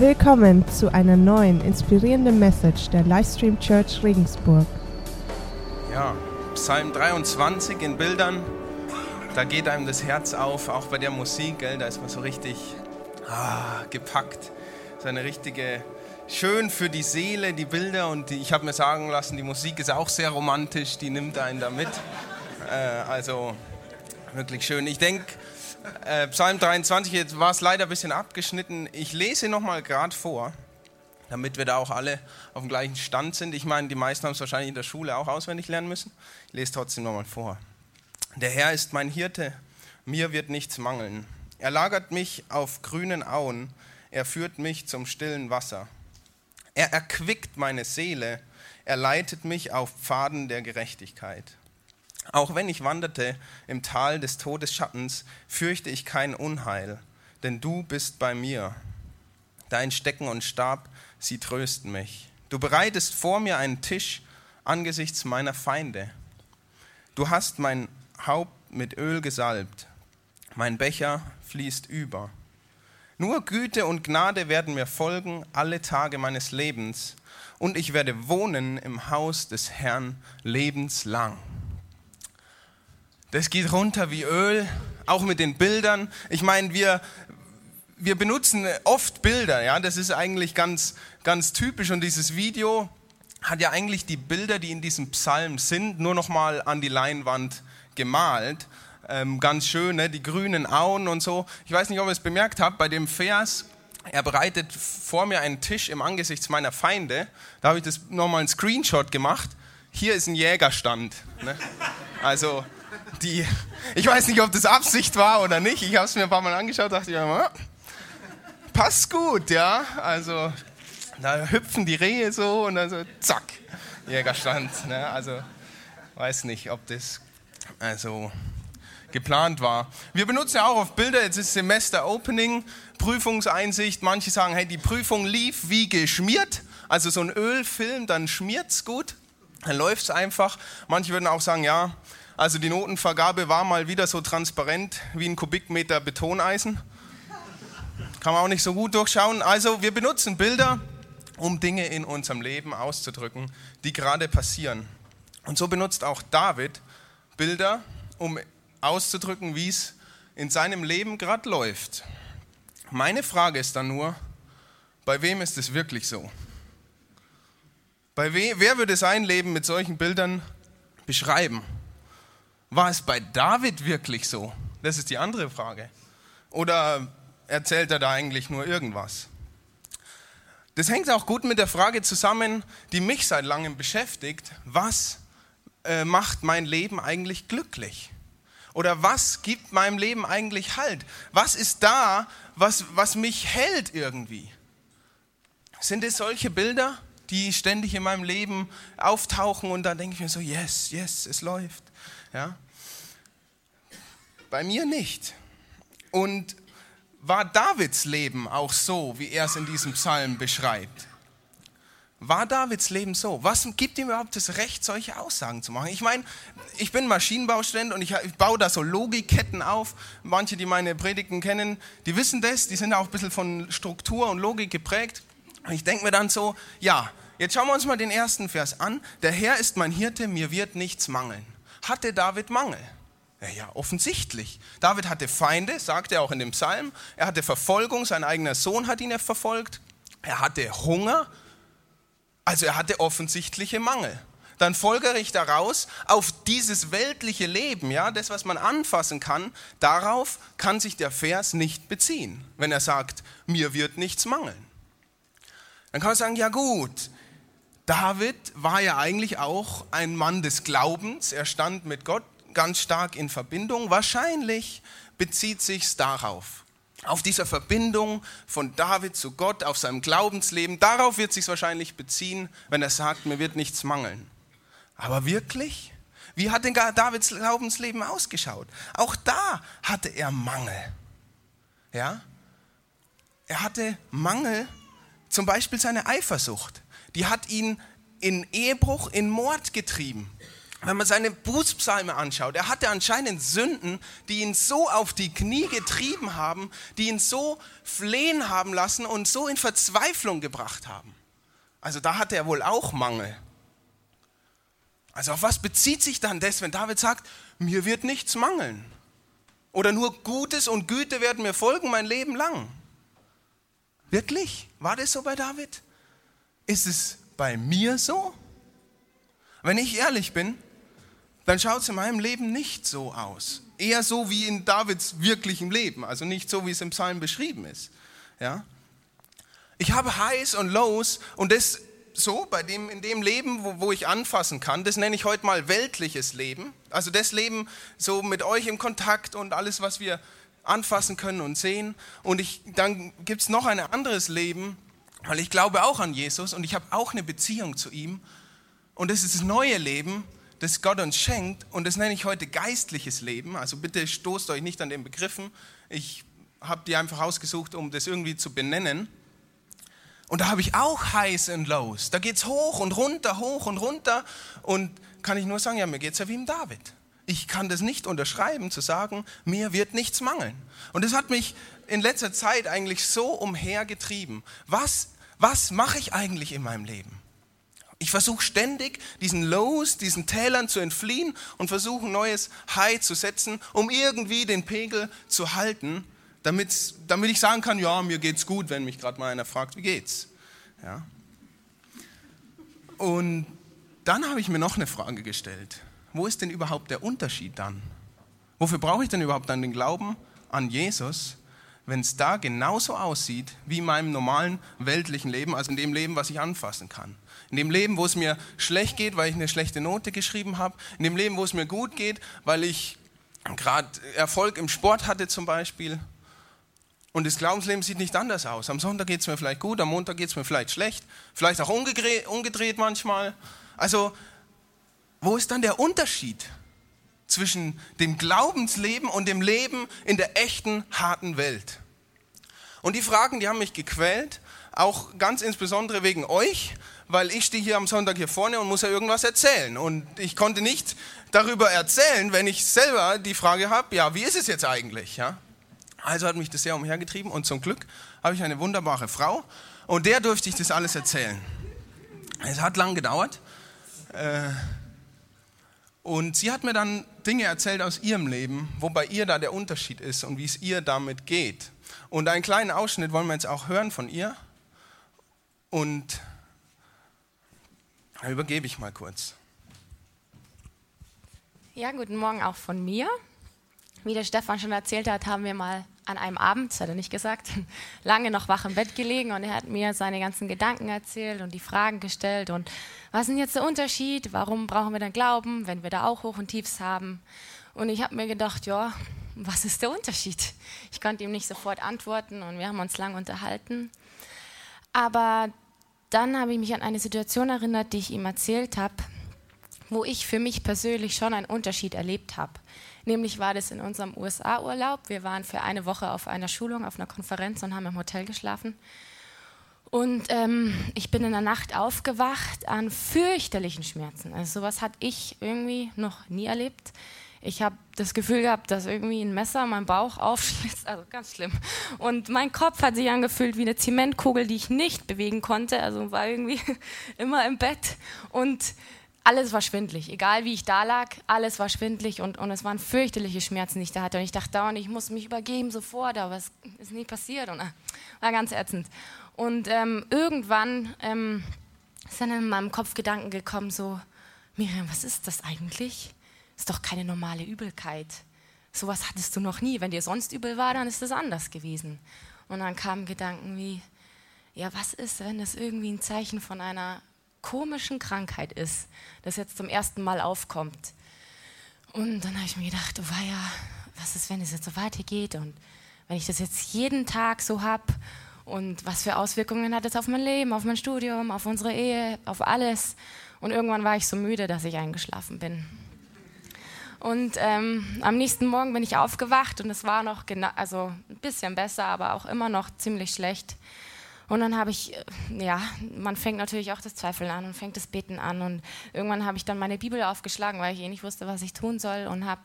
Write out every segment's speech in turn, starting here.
Willkommen zu einer neuen inspirierenden Message der Livestream Church Regensburg. Ja, Psalm 23 in Bildern, da geht einem das Herz auf, auch bei der Musik, gell, da ist man so richtig ah, gepackt. So eine richtige, schön für die Seele, die Bilder und die, ich habe mir sagen lassen, die Musik ist auch sehr romantisch, die nimmt einen da mit. Äh, also wirklich schön. Ich denke, äh, Psalm 23, jetzt war es leider ein bisschen abgeschnitten. Ich lese nochmal gerade vor, damit wir da auch alle auf dem gleichen Stand sind. Ich meine, die meisten haben es wahrscheinlich in der Schule auch auswendig lernen müssen. Ich lese trotzdem nochmal vor. Der Herr ist mein Hirte, mir wird nichts mangeln. Er lagert mich auf grünen Auen, er führt mich zum stillen Wasser. Er erquickt meine Seele, er leitet mich auf Pfaden der Gerechtigkeit. Auch wenn ich wanderte im Tal des Todesschattens, fürchte ich kein Unheil, denn du bist bei mir. Dein Stecken und Stab, sie trösten mich. Du bereitest vor mir einen Tisch angesichts meiner Feinde. Du hast mein Haupt mit Öl gesalbt. Mein Becher fließt über. Nur Güte und Gnade werden mir folgen alle Tage meines Lebens, und ich werde wohnen im Haus des Herrn lebenslang. Das geht runter wie Öl, auch mit den Bildern. Ich meine, wir, wir benutzen oft Bilder, ja, das ist eigentlich ganz, ganz typisch und dieses Video hat ja eigentlich die Bilder, die in diesem Psalm sind, nur noch mal an die Leinwand gemalt. Ähm, ganz schön, ne? die grünen Auen und so. Ich weiß nicht, ob ihr es bemerkt habt, bei dem Vers, er bereitet vor mir einen Tisch im Angesicht meiner Feinde. Da habe ich das nochmal einen Screenshot gemacht. Hier ist ein Jägerstand. Ne? Also die, ich weiß nicht, ob das Absicht war oder nicht. Ich habe es mir ein paar Mal angeschaut, dachte ich mir, passt gut, ja. Also da hüpfen die Rehe so und dann so, zack, Jägerstand. Ne? Also weiß nicht, ob das also geplant war. Wir benutzen ja auch auf Bilder, jetzt ist Semester Opening, Prüfungseinsicht. Manche sagen, hey, die Prüfung lief wie geschmiert. Also so ein Ölfilm, dann schmiert es gut, dann läuft es einfach. Manche würden auch sagen, ja, also die Notenvergabe war mal wieder so transparent wie ein Kubikmeter Betoneisen. Kann man auch nicht so gut durchschauen. Also wir benutzen Bilder, um Dinge in unserem Leben auszudrücken, die gerade passieren. Und so benutzt auch David Bilder, um auszudrücken, wie es in seinem Leben gerade läuft. Meine Frage ist dann nur, bei wem ist es wirklich so? Bei we wer würde sein Leben mit solchen Bildern beschreiben? War es bei David wirklich so? Das ist die andere Frage. Oder erzählt er da eigentlich nur irgendwas? Das hängt auch gut mit der Frage zusammen, die mich seit langem beschäftigt. Was äh, macht mein Leben eigentlich glücklich? Oder was gibt meinem Leben eigentlich Halt? Was ist da, was, was mich hält irgendwie? Sind es solche Bilder, die ständig in meinem Leben auftauchen und da denke ich mir so, yes, yes, es läuft. Ja? Bei mir nicht. Und war Davids Leben auch so, wie er es in diesem Psalm beschreibt? War Davids Leben so? Was gibt ihm überhaupt das Recht, solche Aussagen zu machen? Ich meine, ich bin Maschinenbaustudent und ich, ich, baue da so Logikketten auf. Manche, die meine Predigten kennen, die wissen das, die sind auch ein bisschen von Struktur und Logik geprägt. Und ich denke mir dann so, ja, jetzt schauen wir uns mal den ersten Vers an. Der Herr ist mein Hirte, mir wird nichts mangeln hatte David Mangel? Ja, ja, offensichtlich. David hatte Feinde, sagt er auch in dem Psalm. Er hatte Verfolgung, sein eigener Sohn hat ihn verfolgt. Er hatte Hunger. Also er hatte offensichtliche Mangel. Dann folgere ich daraus, auf dieses weltliche Leben, ja, das, was man anfassen kann, darauf kann sich der Vers nicht beziehen, wenn er sagt, mir wird nichts mangeln. Dann kann man sagen, ja gut, David war ja eigentlich auch ein Mann des Glaubens. Er stand mit Gott ganz stark in Verbindung. Wahrscheinlich bezieht sich darauf. Auf dieser Verbindung von David zu Gott, auf seinem Glaubensleben. Darauf wird sich wahrscheinlich beziehen, wenn er sagt, mir wird nichts mangeln. Aber wirklich? Wie hat denn Davids Glaubensleben ausgeschaut? Auch da hatte er Mangel. Ja? Er hatte Mangel, zum Beispiel seine Eifersucht die hat ihn in Ehebruch, in Mord getrieben. wenn man seine Bußpsalme anschaut, er hatte anscheinend Sünden, die ihn so auf die Knie getrieben haben, die ihn so flehen haben lassen und so in Verzweiflung gebracht haben. Also da hatte er wohl auch Mangel. Also auf was bezieht sich dann das, wenn David sagt, mir wird nichts mangeln? Oder nur Gutes und Güte werden mir folgen mein Leben lang? Wirklich? War das so bei David? Ist es bei mir so? Wenn ich ehrlich bin, dann schaut es in meinem Leben nicht so aus. Eher so wie in Davids wirklichem Leben, also nicht so, wie es im Psalm beschrieben ist. Ja? Ich habe Highs und Lows und das so, bei dem, in dem Leben, wo, wo ich anfassen kann, das nenne ich heute mal weltliches Leben. Also das Leben so mit euch im Kontakt und alles, was wir anfassen können und sehen. Und ich, dann gibt es noch ein anderes Leben, weil ich glaube auch an Jesus und ich habe auch eine Beziehung zu ihm. Und das ist das neue Leben, das Gott uns schenkt. Und das nenne ich heute geistliches Leben. Also bitte stoßt euch nicht an den Begriffen. Ich habe die einfach ausgesucht, um das irgendwie zu benennen. Und da habe ich auch Highs und Lows. Da geht es hoch und runter, hoch und runter. Und kann ich nur sagen, ja, mir geht es ja wie im David. Ich kann das nicht unterschreiben, zu sagen, mir wird nichts mangeln. Und das hat mich in letzter Zeit eigentlich so umhergetrieben. Was, was mache ich eigentlich in meinem Leben? Ich versuche ständig, diesen Lows, diesen Tälern zu entfliehen und versuche ein neues High zu setzen, um irgendwie den Pegel zu halten, damit, damit ich sagen kann, ja, mir geht's gut, wenn mich gerade mal einer fragt, wie geht's? Ja. Und dann habe ich mir noch eine Frage gestellt. Wo ist denn überhaupt der Unterschied dann? Wofür brauche ich denn überhaupt dann den Glauben an Jesus, wenn es da genauso aussieht wie in meinem normalen weltlichen Leben, also in dem Leben, was ich anfassen kann? In dem Leben, wo es mir schlecht geht, weil ich eine schlechte Note geschrieben habe. In dem Leben, wo es mir gut geht, weil ich gerade Erfolg im Sport hatte zum Beispiel. Und das Glaubensleben sieht nicht anders aus. Am Sonntag geht es mir vielleicht gut, am Montag geht es mir vielleicht schlecht, vielleicht auch umgedreht, umgedreht manchmal. Also, wo ist dann der Unterschied zwischen dem Glaubensleben und dem Leben in der echten, harten Welt? Und die Fragen, die haben mich gequält, auch ganz insbesondere wegen euch, weil ich stehe hier am Sonntag hier vorne und muss ja irgendwas erzählen. Und ich konnte nicht darüber erzählen, wenn ich selber die Frage habe, ja, wie ist es jetzt eigentlich? Ja? Also hat mich das sehr umhergetrieben und zum Glück habe ich eine wunderbare Frau und der durfte ich das alles erzählen. Es hat lang gedauert. Äh, und sie hat mir dann Dinge erzählt aus ihrem Leben, wo bei ihr da der Unterschied ist und wie es ihr damit geht. Und einen kleinen Ausschnitt wollen wir jetzt auch hören von ihr. Und da übergebe ich mal kurz. Ja, guten Morgen auch von mir. Wie der Stefan schon erzählt hat, haben wir mal an einem Abend, das hat er nicht gesagt, lange noch wach im Bett gelegen und er hat mir seine ganzen Gedanken erzählt und die Fragen gestellt und was ist denn jetzt der Unterschied? Warum brauchen wir dann Glauben, wenn wir da auch Hoch und Tiefs haben? Und ich habe mir gedacht, ja, was ist der Unterschied? Ich konnte ihm nicht sofort antworten und wir haben uns lang unterhalten. Aber dann habe ich mich an eine Situation erinnert, die ich ihm erzählt habe, wo ich für mich persönlich schon einen Unterschied erlebt habe. Nämlich war das in unserem USA-Urlaub. Wir waren für eine Woche auf einer Schulung, auf einer Konferenz und haben im Hotel geschlafen. Und ähm, ich bin in der Nacht aufgewacht an fürchterlichen Schmerzen. Also sowas hatte ich irgendwie noch nie erlebt. Ich habe das Gefühl gehabt, dass irgendwie ein Messer meinen Bauch aufschlitzt, also ganz schlimm. Und mein Kopf hat sich angefühlt wie eine Zementkugel, die ich nicht bewegen konnte, also war irgendwie immer im Bett. Und alles war schwindlig. Egal wie ich da lag, alles war schwindlig und, und es waren fürchterliche Schmerzen, die ich da hatte. Und ich dachte dauernd, ich muss mich übergeben sofort, aber es ist nie passiert und äh, war ganz ätzend. Und ähm, irgendwann ähm, ist in meinem Kopf Gedanken gekommen, so, Miriam, was ist das eigentlich? Ist doch keine normale Übelkeit. Sowas hattest du noch nie. Wenn dir sonst übel war, dann ist das anders gewesen. Und dann kamen Gedanken wie, ja, was ist, wenn das irgendwie ein Zeichen von einer komischen Krankheit ist, das jetzt zum ersten Mal aufkommt. Und dann habe ich mir gedacht, oh ja, was ist, wenn es jetzt so weitergeht und wenn ich das jetzt jeden Tag so habe und was für Auswirkungen hat es auf mein Leben, auf mein Studium, auf unsere Ehe, auf alles. Und irgendwann war ich so müde, dass ich eingeschlafen bin. Und ähm, am nächsten Morgen bin ich aufgewacht und es war noch also ein bisschen besser, aber auch immer noch ziemlich schlecht. Und dann habe ich, äh, ja, man fängt natürlich auch das Zweifeln an und fängt das Beten an. Und irgendwann habe ich dann meine Bibel aufgeschlagen, weil ich eh nicht wusste, was ich tun soll. Und habe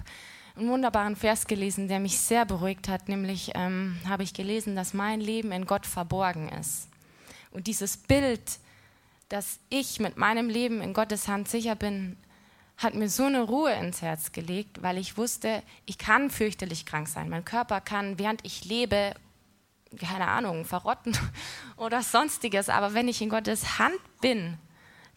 einen wunderbaren Vers gelesen, der mich sehr beruhigt hat. Nämlich ähm, habe ich gelesen, dass mein Leben in Gott verborgen ist. Und dieses Bild, dass ich mit meinem Leben in Gottes Hand sicher bin, hat mir so eine Ruhe ins Herz gelegt, weil ich wusste, ich kann fürchterlich krank sein. Mein Körper kann, während ich lebe, keine Ahnung, verrotten oder sonstiges. Aber wenn ich in Gottes Hand bin,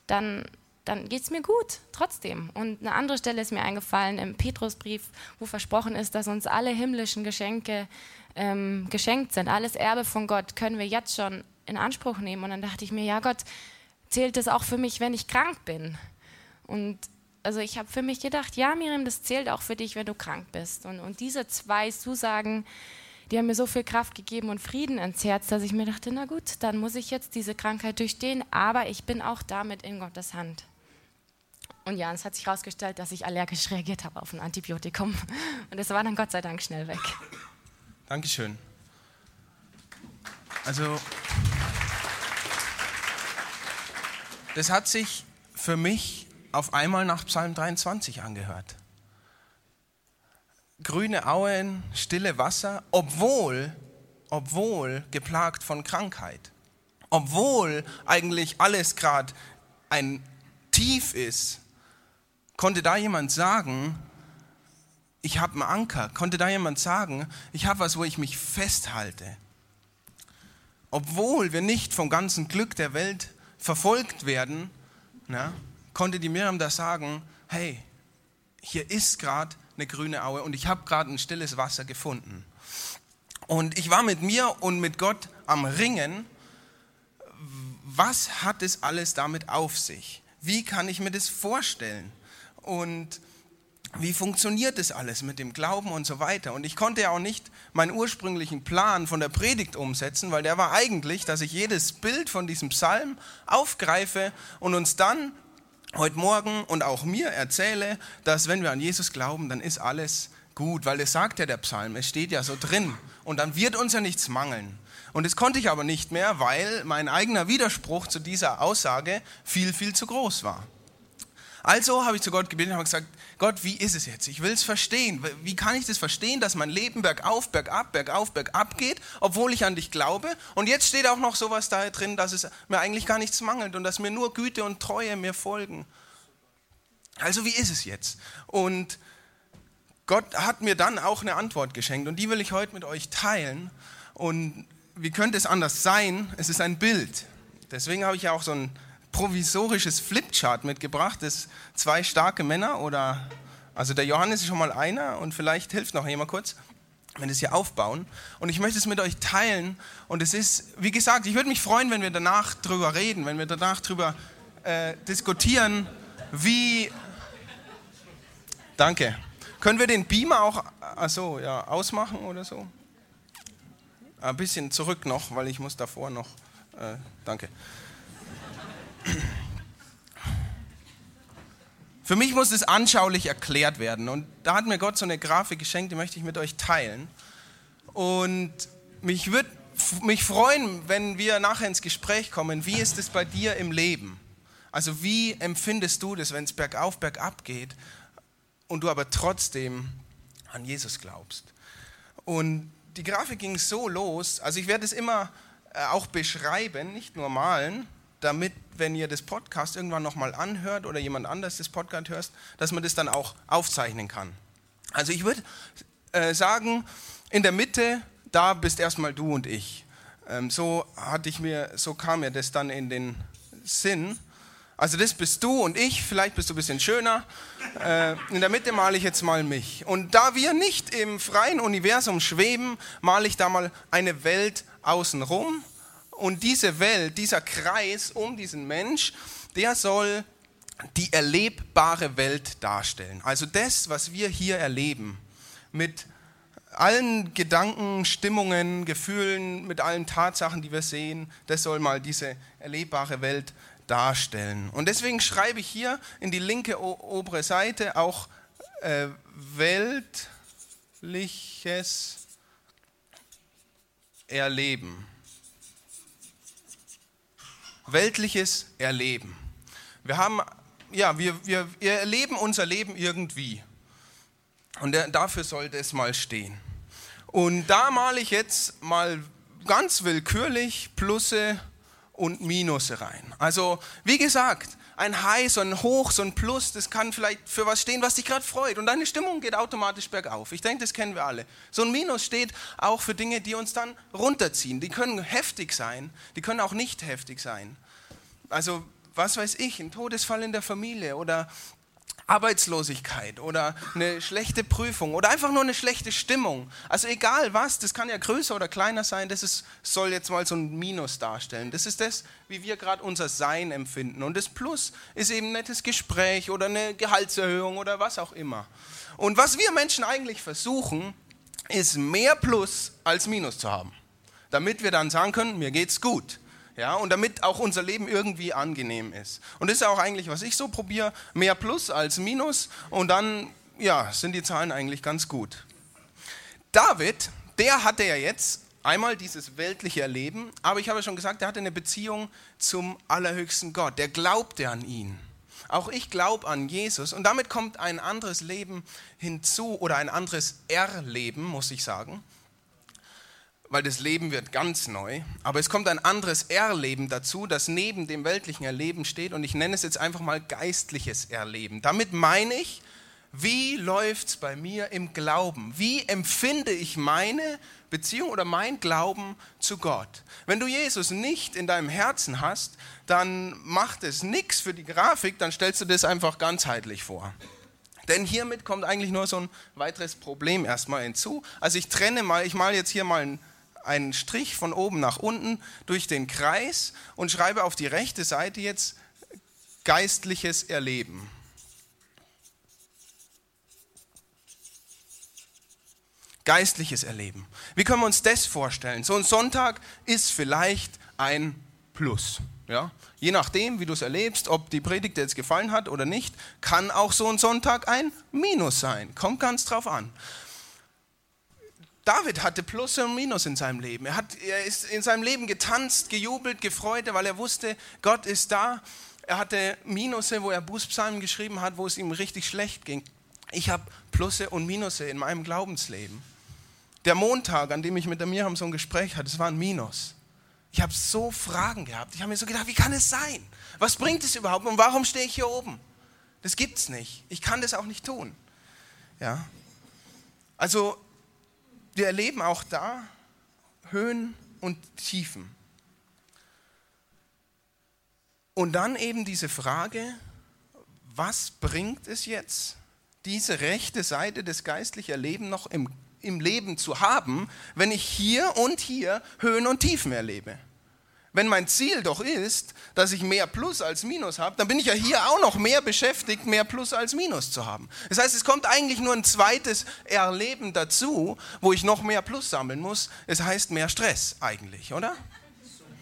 dann, dann geht es mir gut, trotzdem. Und eine andere Stelle ist mir eingefallen im Petrusbrief, wo versprochen ist, dass uns alle himmlischen Geschenke ähm, geschenkt sind. Alles Erbe von Gott können wir jetzt schon in Anspruch nehmen. Und dann dachte ich mir, ja Gott, zählt das auch für mich, wenn ich krank bin? Und also ich habe für mich gedacht, ja Miriam, das zählt auch für dich, wenn du krank bist. Und, und diese zwei Zusagen, die haben mir so viel Kraft gegeben und Frieden ins Herz, dass ich mir dachte, na gut, dann muss ich jetzt diese Krankheit durchstehen, aber ich bin auch damit in Gottes Hand. Und ja, es hat sich herausgestellt, dass ich allergisch reagiert habe auf ein Antibiotikum. Und es war dann Gott sei Dank schnell weg. Dankeschön. Also, das hat sich für mich auf einmal nach Psalm 23 angehört grüne Auen, stille Wasser, obwohl, obwohl geplagt von Krankheit, obwohl eigentlich alles gerade ein Tief ist, konnte da jemand sagen, ich habe einen Anker, konnte da jemand sagen, ich habe was, wo ich mich festhalte. Obwohl wir nicht vom ganzen Glück der Welt verfolgt werden, na, konnte die Miriam da sagen, hey, hier ist gerade eine grüne Aue und ich habe gerade ein stilles Wasser gefunden. Und ich war mit mir und mit Gott am Ringen. Was hat es alles damit auf sich? Wie kann ich mir das vorstellen? Und wie funktioniert das alles mit dem Glauben und so weiter? Und ich konnte ja auch nicht meinen ursprünglichen Plan von der Predigt umsetzen, weil der war eigentlich, dass ich jedes Bild von diesem Psalm aufgreife und uns dann heute Morgen und auch mir erzähle, dass wenn wir an Jesus glauben, dann ist alles gut, weil es sagt ja der Psalm, es steht ja so drin und dann wird uns ja nichts mangeln. Und das konnte ich aber nicht mehr, weil mein eigener Widerspruch zu dieser Aussage viel, viel zu groß war. Also habe ich zu Gott gebetet und habe gesagt, Gott, wie ist es jetzt? Ich will es verstehen. Wie kann ich das verstehen, dass mein Leben bergauf, bergab, bergauf, bergab geht, obwohl ich an dich glaube? Und jetzt steht auch noch sowas da drin, dass es mir eigentlich gar nichts mangelt und dass mir nur Güte und Treue mir folgen. Also wie ist es jetzt? Und Gott hat mir dann auch eine Antwort geschenkt und die will ich heute mit euch teilen. Und wie könnte es anders sein? Es ist ein Bild. Deswegen habe ich ja auch so ein provisorisches Flipchart mitgebracht, das zwei starke Männer oder, also der Johannes ist schon mal einer und vielleicht hilft noch jemand kurz, wenn es hier aufbauen. Und ich möchte es mit euch teilen und es ist, wie gesagt, ich würde mich freuen, wenn wir danach drüber reden, wenn wir danach drüber äh, diskutieren, wie, danke, können wir den Beamer auch, also ja, ausmachen oder so? Ein bisschen zurück noch, weil ich muss davor noch, äh, danke. Für mich muss es anschaulich erklärt werden. Und da hat mir Gott so eine Grafik geschenkt, die möchte ich mit euch teilen. Und mich würde mich freuen, wenn wir nachher ins Gespräch kommen. Wie ist es bei dir im Leben? Also wie empfindest du das, wenn es bergauf, bergab geht und du aber trotzdem an Jesus glaubst? Und die Grafik ging so los, also ich werde es immer äh, auch beschreiben, nicht nur malen, damit, wenn ihr das Podcast irgendwann nochmal anhört oder jemand anders das Podcast hört, dass man das dann auch aufzeichnen kann. Also ich würde äh, sagen, in der Mitte, da bist erstmal du und ich. Ähm, so hatte ich mir, so kam mir das dann in den Sinn. Also das bist du und ich, vielleicht bist du ein bisschen schöner. Äh, in der Mitte male ich jetzt mal mich. Und da wir nicht im freien Universum schweben, male ich da mal eine Welt außenrum und diese Welt, dieser Kreis um diesen Mensch, der soll die erlebbare Welt darstellen. Also das, was wir hier erleben, mit allen Gedanken, Stimmungen, Gefühlen, mit allen Tatsachen, die wir sehen, das soll mal diese erlebbare Welt darstellen. Und deswegen schreibe ich hier in die linke obere Seite auch äh, weltliches Erleben. Weltliches Erleben. Wir haben, ja, wir, wir, wir erleben unser Leben irgendwie. Und dafür sollte es mal stehen. Und da male ich jetzt mal ganz willkürlich Plusse und Minusse rein. Also, wie gesagt, ein High, so ein Hoch, so ein Plus, das kann vielleicht für was stehen, was dich gerade freut. Und deine Stimmung geht automatisch bergauf. Ich denke, das kennen wir alle. So ein Minus steht auch für Dinge, die uns dann runterziehen. Die können heftig sein, die können auch nicht heftig sein. Also, was weiß ich, ein Todesfall in der Familie oder Arbeitslosigkeit oder eine schlechte Prüfung oder einfach nur eine schlechte Stimmung. Also egal was, das kann ja größer oder kleiner sein, das ist, soll jetzt mal so ein Minus darstellen. Das ist das, wie wir gerade unser Sein empfinden. Und das Plus ist eben ein nettes Gespräch oder eine Gehaltserhöhung oder was auch immer. Und was wir Menschen eigentlich versuchen, ist mehr Plus als Minus zu haben. Damit wir dann sagen können, mir geht's gut ja, und damit auch unser Leben irgendwie angenehm ist. Und das ist auch eigentlich, was ich so probiere, mehr Plus als Minus und dann, ja, sind die Zahlen eigentlich ganz gut. David, der hatte ja jetzt einmal dieses weltliche Erleben, aber ich habe schon gesagt, er hatte eine Beziehung zum allerhöchsten Gott, der glaubte an ihn. Auch ich glaube an Jesus und damit kommt ein anderes Leben hinzu oder ein anderes Erleben, muss ich sagen weil das Leben wird ganz neu. Aber es kommt ein anderes Erleben dazu, das neben dem weltlichen Erleben steht. Und ich nenne es jetzt einfach mal geistliches Erleben. Damit meine ich, wie läuft es bei mir im Glauben? Wie empfinde ich meine Beziehung oder mein Glauben zu Gott? Wenn du Jesus nicht in deinem Herzen hast, dann macht es nichts für die Grafik, dann stellst du das einfach ganzheitlich vor. Denn hiermit kommt eigentlich nur so ein weiteres Problem erstmal hinzu. Also ich trenne mal, ich male jetzt hier mal ein einen Strich von oben nach unten durch den Kreis und schreibe auf die rechte Seite jetzt geistliches Erleben. Geistliches Erleben. Wie können wir uns das vorstellen? So ein Sonntag ist vielleicht ein Plus. Ja? Je nachdem, wie du es erlebst, ob die Predigt dir jetzt gefallen hat oder nicht, kann auch so ein Sonntag ein Minus sein. Kommt ganz drauf an. David hatte Plus und Minus in seinem Leben. Er, hat, er ist in seinem Leben getanzt, gejubelt, gefreut, weil er wusste, Gott ist da. Er hatte Minusse, wo er Bußpsalmen geschrieben hat, wo es ihm richtig schlecht ging. Ich habe Plusse und Minusse in meinem Glaubensleben. Der Montag, an dem ich mit der Miriam so ein Gespräch hatte, das war ein Minus. Ich habe so Fragen gehabt. Ich habe mir so gedacht, wie kann es sein? Was bringt es überhaupt und warum stehe ich hier oben? Das gibt es nicht. Ich kann das auch nicht tun. Ja. Also wir erleben auch da Höhen und Tiefen. Und dann eben diese Frage, was bringt es jetzt, diese rechte Seite des geistlichen Erlebens noch im, im Leben zu haben, wenn ich hier und hier Höhen und Tiefen erlebe? Wenn mein Ziel doch ist, dass ich mehr Plus als Minus habe, dann bin ich ja hier auch noch mehr beschäftigt, mehr Plus als Minus zu haben. Das heißt, es kommt eigentlich nur ein zweites Erleben dazu, wo ich noch mehr Plus sammeln muss. Es heißt mehr Stress eigentlich, oder?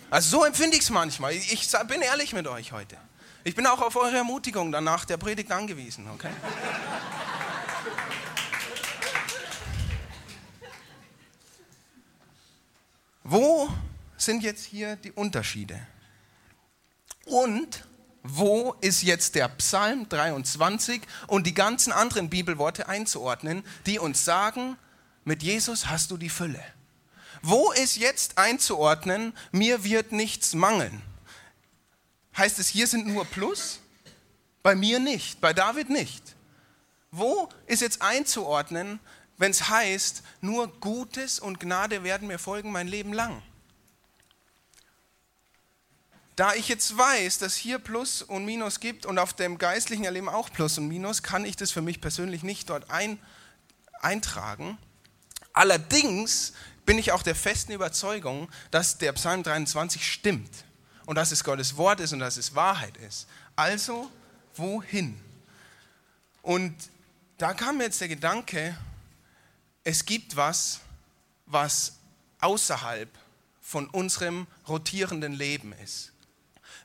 Also so empfinde ich es manchmal. Ich bin ehrlich mit euch heute. Ich bin auch auf eure Ermutigung danach der Predigt angewiesen, okay? Wo sind jetzt hier die Unterschiede? Und wo ist jetzt der Psalm 23 und die ganzen anderen Bibelworte einzuordnen, die uns sagen, mit Jesus hast du die Fülle? Wo ist jetzt einzuordnen, mir wird nichts mangeln? Heißt es, hier sind nur Plus? Bei mir nicht, bei David nicht. Wo ist jetzt einzuordnen, wenn es heißt, nur Gutes und Gnade werden mir folgen mein Leben lang? Da ich jetzt weiß, dass hier Plus und Minus gibt und auf dem geistlichen Erleben auch Plus und Minus, kann ich das für mich persönlich nicht dort ein, eintragen. Allerdings bin ich auch der festen Überzeugung, dass der Psalm 23 stimmt und dass es Gottes Wort ist und dass es Wahrheit ist. Also, wohin? Und da kam mir jetzt der Gedanke, es gibt was, was außerhalb von unserem rotierenden Leben ist.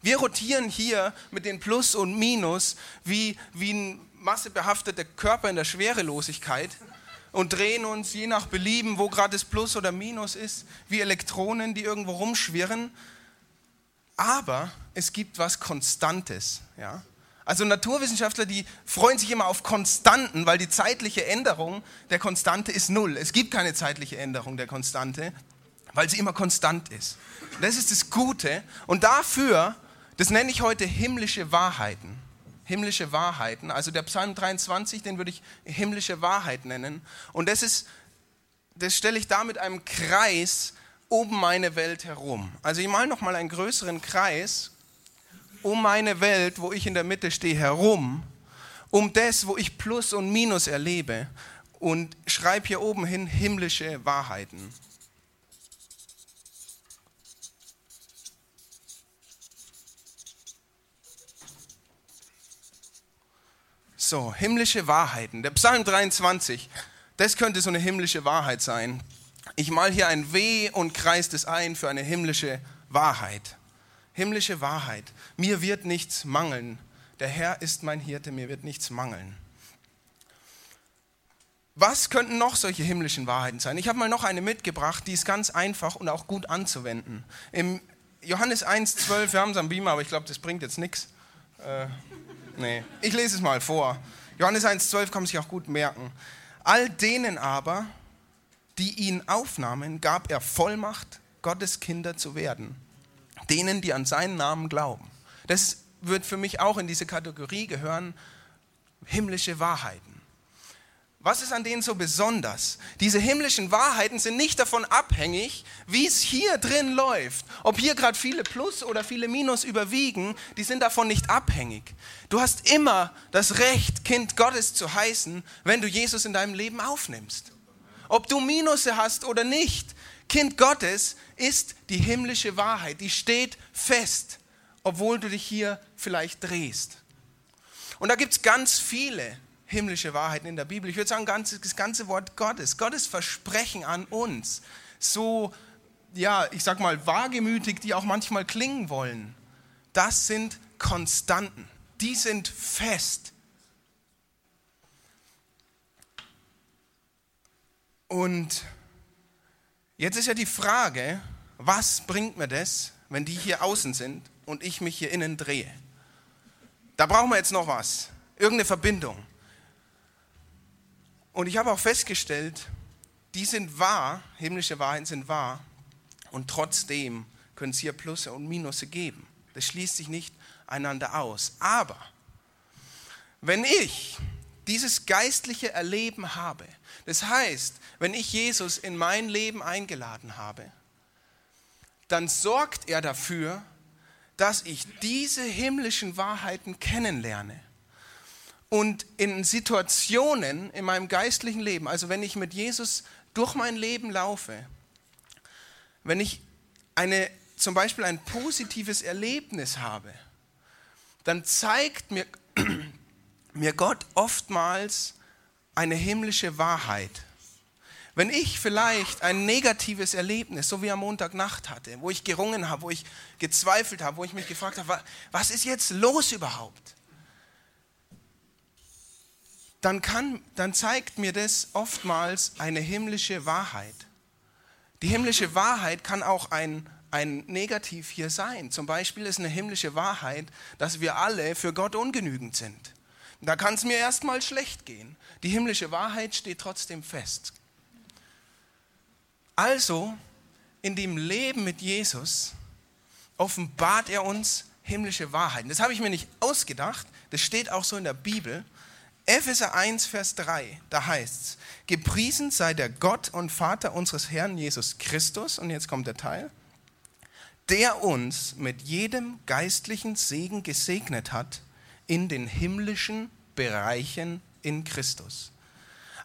Wir rotieren hier mit den Plus und Minus wie, wie ein massebehafteter Körper in der Schwerelosigkeit und drehen uns je nach Belieben, wo gerade das Plus oder Minus ist, wie Elektronen, die irgendwo rumschwirren. Aber es gibt was Konstantes. Ja? Also Naturwissenschaftler, die freuen sich immer auf Konstanten, weil die zeitliche Änderung der Konstante ist null. Es gibt keine zeitliche Änderung der Konstante, weil sie immer konstant ist. Das ist das Gute. Und dafür, das nenne ich heute himmlische Wahrheiten. Himmlische Wahrheiten. Also der Psalm 23, den würde ich himmlische Wahrheit nennen. Und das ist, das stelle ich da mit einem Kreis um meine Welt herum. Also ich male nochmal einen größeren Kreis um meine Welt, wo ich in der Mitte stehe, herum, um das, wo ich Plus und Minus erlebe und schreibe hier oben hin himmlische Wahrheiten. So, himmlische Wahrheiten. Der Psalm 23, das könnte so eine himmlische Wahrheit sein. Ich mal hier ein W und kreist es ein für eine himmlische Wahrheit. Himmlische Wahrheit. Mir wird nichts mangeln. Der Herr ist mein Hirte, mir wird nichts mangeln. Was könnten noch solche himmlischen Wahrheiten sein? Ich habe mal noch eine mitgebracht, die ist ganz einfach und auch gut anzuwenden. Im Johannes 1,12, wir haben es am Beamer, aber ich glaube, das bringt jetzt nichts. Äh, nee, ich lese es mal vor. Johannes 1,12 kann man sich auch gut merken. All denen aber, die ihn aufnahmen, gab er Vollmacht, Gottes Kinder zu werden. Denen, die an seinen Namen glauben. Das wird für mich auch in diese Kategorie gehören, himmlische Wahrheiten. Was ist an denen so besonders? Diese himmlischen Wahrheiten sind nicht davon abhängig, wie es hier drin läuft. Ob hier gerade viele Plus oder viele Minus überwiegen, die sind davon nicht abhängig. Du hast immer das Recht, Kind Gottes zu heißen, wenn du Jesus in deinem Leben aufnimmst. Ob du Minusse hast oder nicht, Kind Gottes ist die himmlische Wahrheit, die steht fest, obwohl du dich hier vielleicht drehst. Und da gibt es ganz viele himmlische Wahrheiten in der Bibel. Ich würde sagen, das ganze Wort Gottes, Gottes Versprechen an uns, so, ja, ich sag mal, wagemütig, die auch manchmal klingen wollen, das sind Konstanten, die sind fest. Und jetzt ist ja die Frage, was bringt mir das, wenn die hier außen sind und ich mich hier innen drehe? Da brauchen wir jetzt noch was, irgendeine Verbindung. Und ich habe auch festgestellt, die sind wahr, himmlische Wahrheiten sind wahr und trotzdem können es hier Plusse und Minusse geben. Das schließt sich nicht einander aus. Aber wenn ich dieses geistliche Erleben habe, das heißt, wenn ich Jesus in mein Leben eingeladen habe, dann sorgt er dafür, dass ich diese himmlischen Wahrheiten kennenlerne. Und in Situationen in meinem geistlichen Leben, also wenn ich mit Jesus durch mein Leben laufe, wenn ich eine, zum Beispiel ein positives Erlebnis habe, dann zeigt mir, mir Gott oftmals eine himmlische Wahrheit. Wenn ich vielleicht ein negatives Erlebnis, so wie am Montagnacht hatte, wo ich gerungen habe, wo ich gezweifelt habe, wo ich mich gefragt habe, was ist jetzt los überhaupt? Dann, kann, dann zeigt mir das oftmals eine himmlische Wahrheit. Die himmlische Wahrheit kann auch ein, ein Negativ hier sein. Zum Beispiel ist eine himmlische Wahrheit, dass wir alle für Gott ungenügend sind. Da kann es mir erstmal schlecht gehen. Die himmlische Wahrheit steht trotzdem fest. Also, in dem Leben mit Jesus offenbart er uns himmlische Wahrheiten. Das habe ich mir nicht ausgedacht, das steht auch so in der Bibel. Epheser 1, Vers 3, da heißt es, gepriesen sei der Gott und Vater unseres Herrn Jesus Christus, und jetzt kommt der Teil, der uns mit jedem geistlichen Segen gesegnet hat in den himmlischen Bereichen in Christus.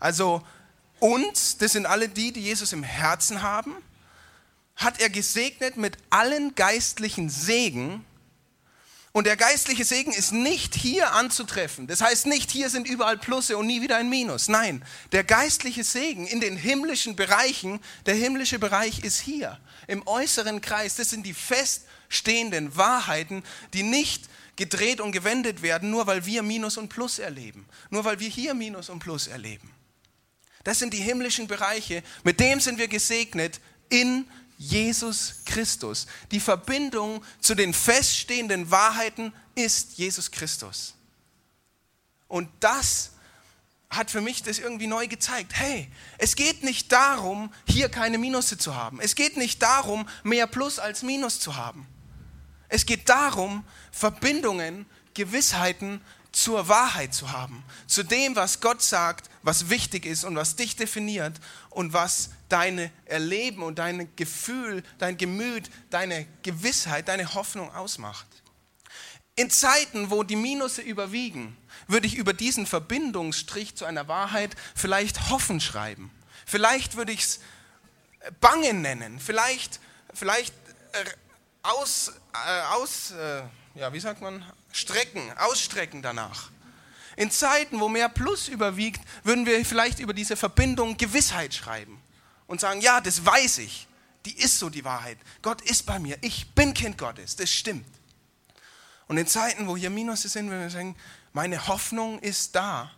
Also uns, das sind alle die, die Jesus im Herzen haben, hat er gesegnet mit allen geistlichen Segen. Und der geistliche Segen ist nicht hier anzutreffen. Das heißt nicht, hier sind überall Plusse und nie wieder ein Minus. Nein, der geistliche Segen in den himmlischen Bereichen, der himmlische Bereich ist hier, im äußeren Kreis. Das sind die feststehenden Wahrheiten, die nicht gedreht und gewendet werden, nur weil wir Minus und Plus erleben. Nur weil wir hier Minus und Plus erleben. Das sind die himmlischen Bereiche. Mit dem sind wir gesegnet in Jesus Christus. Die Verbindung zu den feststehenden Wahrheiten ist Jesus Christus. Und das hat für mich das irgendwie neu gezeigt. Hey, es geht nicht darum, hier keine Minusse zu haben. Es geht nicht darum, mehr Plus als Minus zu haben. Es geht darum, Verbindungen, Gewissheiten zur Wahrheit zu haben. Zu dem, was Gott sagt, was wichtig ist und was dich definiert und was deine Erleben und dein Gefühl, dein Gemüt, deine Gewissheit, deine Hoffnung ausmacht. In Zeiten, wo die Minusse überwiegen, würde ich über diesen Verbindungsstrich zu einer Wahrheit vielleicht Hoffen schreiben. Vielleicht würde ich es Bangen nennen. Vielleicht, vielleicht äh, aus, äh, aus äh, ja, wie sagt man, strecken, ausstrecken danach. In Zeiten, wo mehr Plus überwiegt, würden wir vielleicht über diese Verbindung Gewissheit schreiben und sagen, ja, das weiß ich. Die ist so die Wahrheit. Gott ist bei mir. Ich bin Kind Gottes. Das stimmt. Und in Zeiten, wo hier Minusse sind, würden wir sagen, meine Hoffnung ist da.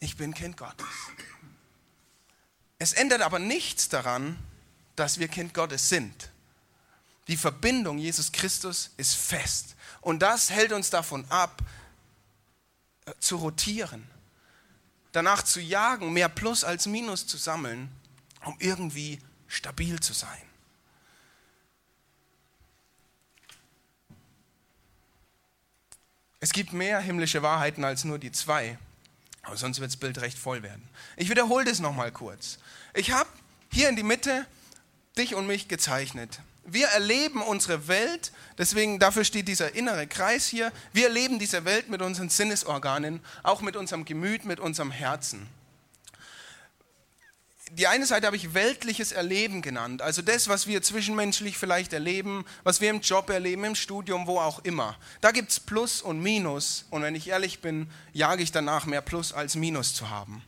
Ich bin Kind Gottes. Es ändert aber nichts daran, dass wir Kind Gottes sind. Die Verbindung Jesus Christus ist fest. Und das hält uns davon ab, äh, zu rotieren, danach zu jagen, mehr Plus als Minus zu sammeln, um irgendwie stabil zu sein. Es gibt mehr himmlische Wahrheiten als nur die zwei, aber sonst wird das Bild recht voll werden. Ich wiederhole das nochmal kurz. Ich habe hier in die Mitte dich und mich gezeichnet. Wir erleben unsere Welt, deswegen dafür steht dieser innere Kreis hier. Wir erleben diese Welt mit unseren Sinnesorganen, auch mit unserem Gemüt, mit unserem Herzen. Die eine Seite habe ich weltliches Erleben genannt, also das, was wir zwischenmenschlich vielleicht erleben, was wir im Job erleben, im Studium, wo auch immer. Da gibt es Plus und Minus und wenn ich ehrlich bin, jage ich danach mehr Plus als Minus zu haben.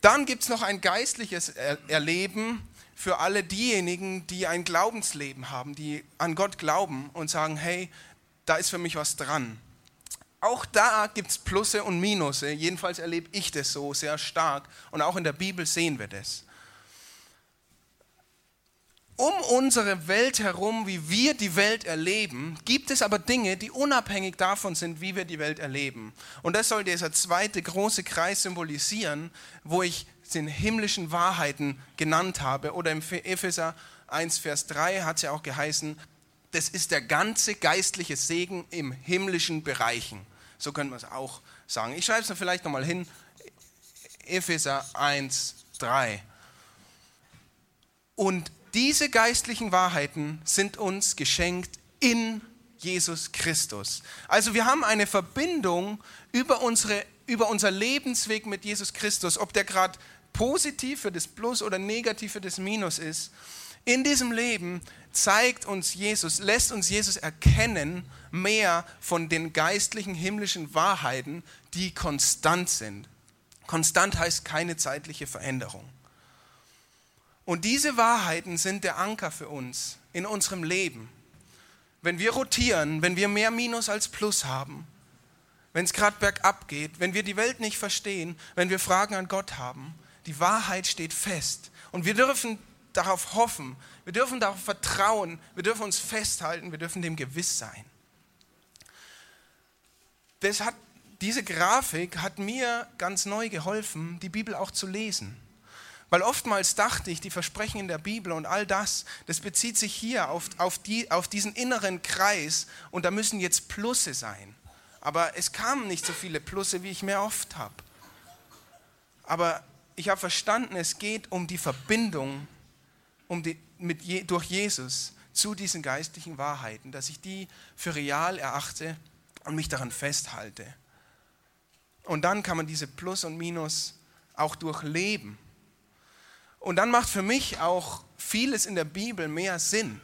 Dann gibt es noch ein geistliches Erleben, für alle diejenigen, die ein Glaubensleben haben, die an Gott glauben und sagen, hey, da ist für mich was dran. Auch da gibt es Plusse und Minusse. Jedenfalls erlebe ich das so sehr stark. Und auch in der Bibel sehen wir das. Um unsere Welt herum, wie wir die Welt erleben, gibt es aber Dinge, die unabhängig davon sind, wie wir die Welt erleben. Und das soll dieser zweite große Kreis symbolisieren, wo ich den himmlischen Wahrheiten genannt habe. Oder im Epheser 1, Vers 3 hat es ja auch geheißen, das ist der ganze geistliche Segen im himmlischen Bereichen. So können wir es auch sagen. Ich schreibe es vielleicht nochmal hin. Epheser 1, 3. Und diese geistlichen Wahrheiten sind uns geschenkt in Jesus Christus. Also wir haben eine Verbindung über, unsere, über unser Lebensweg mit Jesus Christus, ob der gerade positiv für das Plus oder negativ für das Minus ist, in diesem Leben zeigt uns Jesus, lässt uns Jesus erkennen mehr von den geistlichen himmlischen Wahrheiten, die konstant sind. Konstant heißt keine zeitliche Veränderung. Und diese Wahrheiten sind der Anker für uns in unserem Leben. Wenn wir rotieren, wenn wir mehr Minus als Plus haben, wenn es gerade bergab geht, wenn wir die Welt nicht verstehen, wenn wir Fragen an Gott haben, die Wahrheit steht fest. Und wir dürfen darauf hoffen, wir dürfen darauf vertrauen, wir dürfen uns festhalten, wir dürfen dem gewiss sein. Das hat, diese Grafik hat mir ganz neu geholfen, die Bibel auch zu lesen. Weil oftmals dachte ich, die Versprechen in der Bibel und all das, das bezieht sich hier auf, auf, die, auf diesen inneren Kreis und da müssen jetzt Plusse sein. Aber es kamen nicht so viele Plusse, wie ich mir oft habe. Aber ich habe verstanden, es geht um die Verbindung um die, mit durch Jesus zu diesen geistlichen Wahrheiten, dass ich die für real erachte und mich daran festhalte. Und dann kann man diese Plus und Minus auch durchleben. Und dann macht für mich auch vieles in der Bibel mehr Sinn.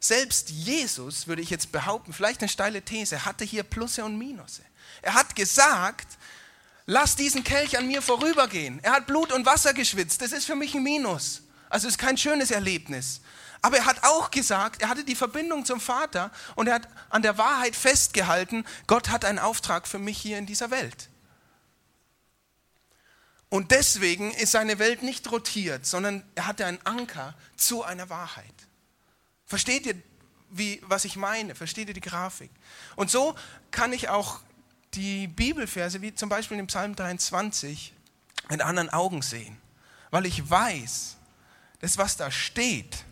Selbst Jesus, würde ich jetzt behaupten, vielleicht eine steile These, hatte hier Plusse und Minusse. Er hat gesagt, lass diesen Kelch an mir vorübergehen. Er hat Blut und Wasser geschwitzt. Das ist für mich ein Minus. Also ist kein schönes Erlebnis. Aber er hat auch gesagt, er hatte die Verbindung zum Vater und er hat an der Wahrheit festgehalten, Gott hat einen Auftrag für mich hier in dieser Welt. Und deswegen ist seine Welt nicht rotiert, sondern er hatte einen Anker zu einer Wahrheit. Versteht ihr, wie, was ich meine? Versteht ihr die Grafik? Und so kann ich auch die Bibelverse, wie zum Beispiel im Psalm 23, mit anderen Augen sehen. Weil ich weiß, das, was da steht,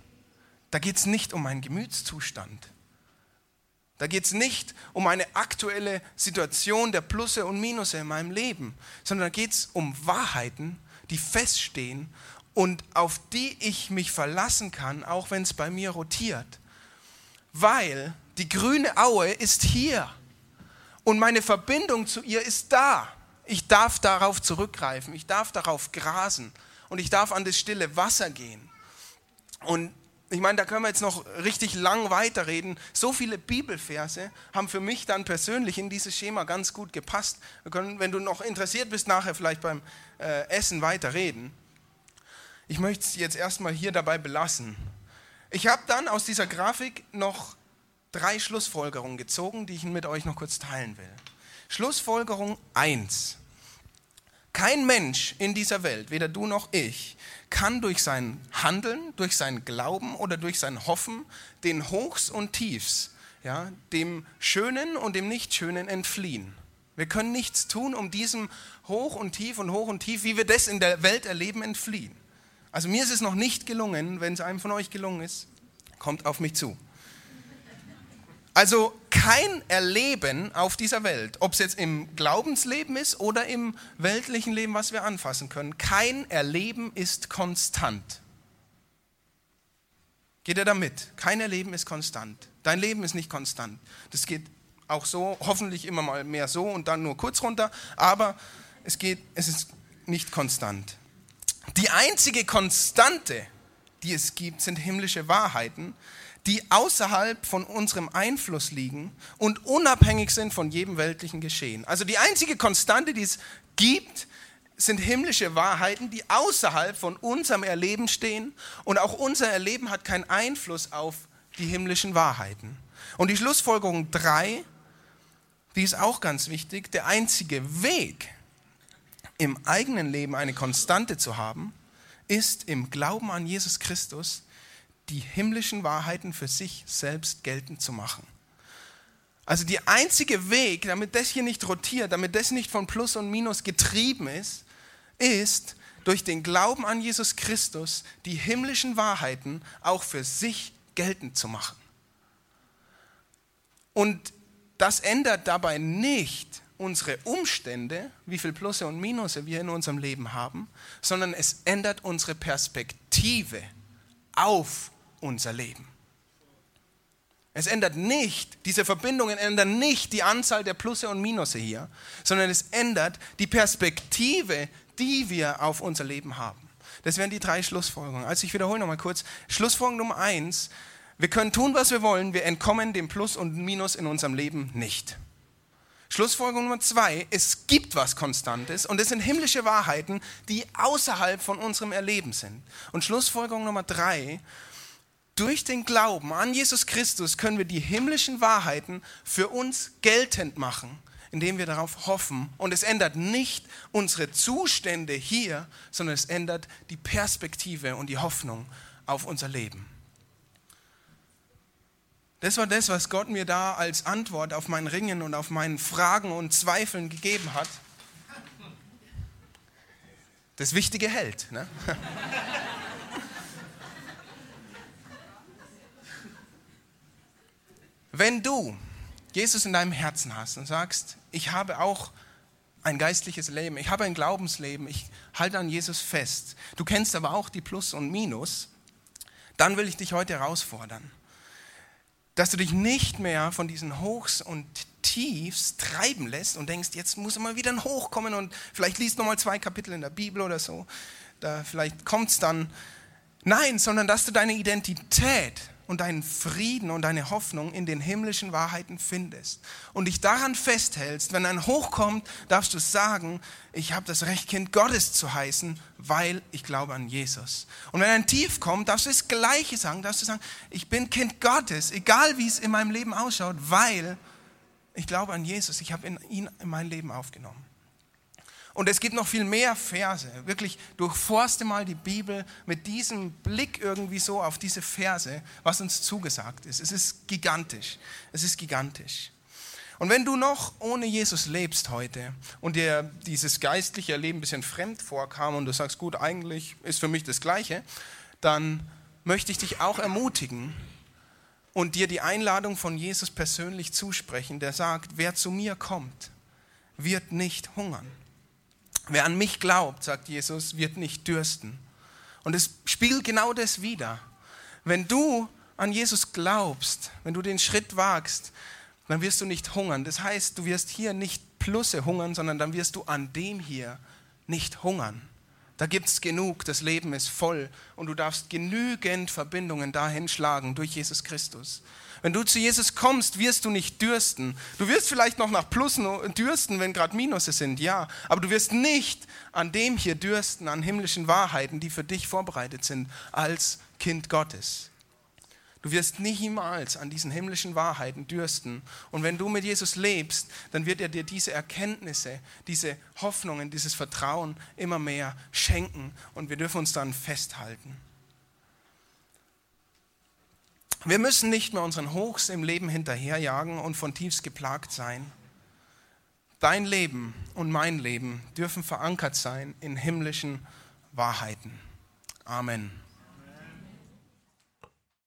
da geht es nicht um meinen Gemütszustand. Da geht es nicht um eine aktuelle Situation der Plusse und Minusse in meinem Leben, sondern da geht es um Wahrheiten, die feststehen und auf die ich mich verlassen kann, auch wenn es bei mir rotiert. Weil die grüne Aue ist hier und meine Verbindung zu ihr ist da. Ich darf darauf zurückgreifen, ich darf darauf grasen und ich darf an das stille Wasser gehen. Und ich meine, da können wir jetzt noch richtig lang weiterreden. So viele Bibelverse haben für mich dann persönlich in dieses Schema ganz gut gepasst. Wir können, wenn du noch interessiert bist, nachher vielleicht beim äh, Essen weiterreden. Ich möchte es jetzt erstmal hier dabei belassen. Ich habe dann aus dieser Grafik noch drei Schlussfolgerungen gezogen, die ich mit euch noch kurz teilen will. Schlussfolgerung 1. Kein Mensch in dieser Welt, weder du noch ich, kann durch sein Handeln, durch sein Glauben oder durch sein Hoffen den Hochs und Tiefs, ja, dem Schönen und dem Nichtschönen entfliehen. Wir können nichts tun, um diesem Hoch und Tief und Hoch und Tief, wie wir das in der Welt erleben, entfliehen. Also mir ist es noch nicht gelungen, wenn es einem von euch gelungen ist, kommt auf mich zu. Also kein Erleben auf dieser Welt, ob es jetzt im Glaubensleben ist oder im weltlichen Leben, was wir anfassen können, kein Erleben ist konstant. Geht er damit? Kein Erleben ist konstant. Dein Leben ist nicht konstant. Das geht auch so, hoffentlich immer mal mehr so und dann nur kurz runter, aber es geht, es ist nicht konstant. Die einzige Konstante, die es gibt, sind himmlische Wahrheiten, die außerhalb von unserem Einfluss liegen und unabhängig sind von jedem weltlichen Geschehen. Also die einzige Konstante, die es gibt, sind himmlische Wahrheiten, die außerhalb von unserem Erleben stehen und auch unser Erleben hat keinen Einfluss auf die himmlischen Wahrheiten. Und die Schlussfolgerung 3, die ist auch ganz wichtig, der einzige Weg im eigenen Leben eine Konstante zu haben, ist im Glauben an Jesus Christus die himmlischen Wahrheiten für sich selbst geltend zu machen. Also der einzige Weg, damit das hier nicht rotiert, damit das nicht von Plus und Minus getrieben ist, ist durch den Glauben an Jesus Christus die himmlischen Wahrheiten auch für sich geltend zu machen. Und das ändert dabei nicht unsere Umstände, wie viel Plusse und Minusse wir in unserem Leben haben, sondern es ändert unsere Perspektive auf unser Leben. Es ändert nicht, diese Verbindungen ändern nicht die Anzahl der Plusse und Minusse hier, sondern es ändert die Perspektive, die wir auf unser Leben haben. Das wären die drei Schlussfolgerungen. Also ich wiederhole nochmal kurz. Schlussfolgerung Nummer eins, wir können tun, was wir wollen, wir entkommen dem Plus und Minus in unserem Leben nicht. Schlussfolgerung Nummer zwei, es gibt was Konstantes und es sind himmlische Wahrheiten, die außerhalb von unserem Erleben sind. Und Schlussfolgerung Nummer drei, durch den Glauben an Jesus Christus können wir die himmlischen Wahrheiten für uns geltend machen, indem wir darauf hoffen. Und es ändert nicht unsere Zustände hier, sondern es ändert die Perspektive und die Hoffnung auf unser Leben. Das war das, was Gott mir da als Antwort auf mein Ringen und auf meinen Fragen und Zweifeln gegeben hat. Das Wichtige hält. Ne? Wenn du Jesus in deinem Herzen hast und sagst, ich habe auch ein geistliches Leben, ich habe ein Glaubensleben, ich halte an Jesus fest, du kennst aber auch die Plus und Minus, dann will ich dich heute herausfordern, dass du dich nicht mehr von diesen Hochs und Tiefs treiben lässt und denkst, jetzt muss mal wieder ein Hoch kommen und vielleicht liest noch mal zwei Kapitel in der Bibel oder so, da vielleicht kommt es dann. Nein, sondern dass du deine Identität und deinen Frieden und deine Hoffnung in den himmlischen Wahrheiten findest und dich daran festhältst, wenn ein Hoch kommt, darfst du sagen, ich habe das Recht, Kind Gottes zu heißen, weil ich glaube an Jesus. Und wenn ein Tief kommt, darfst du das Gleiche sagen, darfst du sagen, ich bin Kind Gottes, egal wie es in meinem Leben ausschaut, weil ich glaube an Jesus, ich habe ihn in mein Leben aufgenommen. Und es gibt noch viel mehr Verse. Wirklich, durchforste mal die Bibel mit diesem Blick irgendwie so auf diese Verse, was uns zugesagt ist. Es ist gigantisch. Es ist gigantisch. Und wenn du noch ohne Jesus lebst heute und dir dieses geistliche Leben ein bisschen fremd vorkam und du sagst, gut, eigentlich ist für mich das Gleiche, dann möchte ich dich auch ermutigen und dir die Einladung von Jesus persönlich zusprechen, der sagt, wer zu mir kommt, wird nicht hungern. Wer an mich glaubt, sagt Jesus, wird nicht dürsten. Und es spiegelt genau das wider. Wenn du an Jesus glaubst, wenn du den Schritt wagst, dann wirst du nicht hungern. Das heißt, du wirst hier nicht Plusse hungern, sondern dann wirst du an dem hier nicht hungern. Da gibt es genug, das Leben ist voll und du darfst genügend Verbindungen dahin schlagen durch Jesus Christus. Wenn du zu Jesus kommst, wirst du nicht dürsten. Du wirst vielleicht noch nach Plussen dürsten, wenn gerade Minusse sind, ja. Aber du wirst nicht an dem hier dürsten, an himmlischen Wahrheiten, die für dich vorbereitet sind als Kind Gottes. Du wirst niemals an diesen himmlischen Wahrheiten dürsten. Und wenn du mit Jesus lebst, dann wird er dir diese Erkenntnisse, diese Hoffnungen, dieses Vertrauen immer mehr schenken. Und wir dürfen uns dann festhalten. Wir müssen nicht mehr unseren Hochs im Leben hinterherjagen und von tiefst geplagt sein. Dein Leben und mein Leben dürfen verankert sein in himmlischen Wahrheiten. Amen.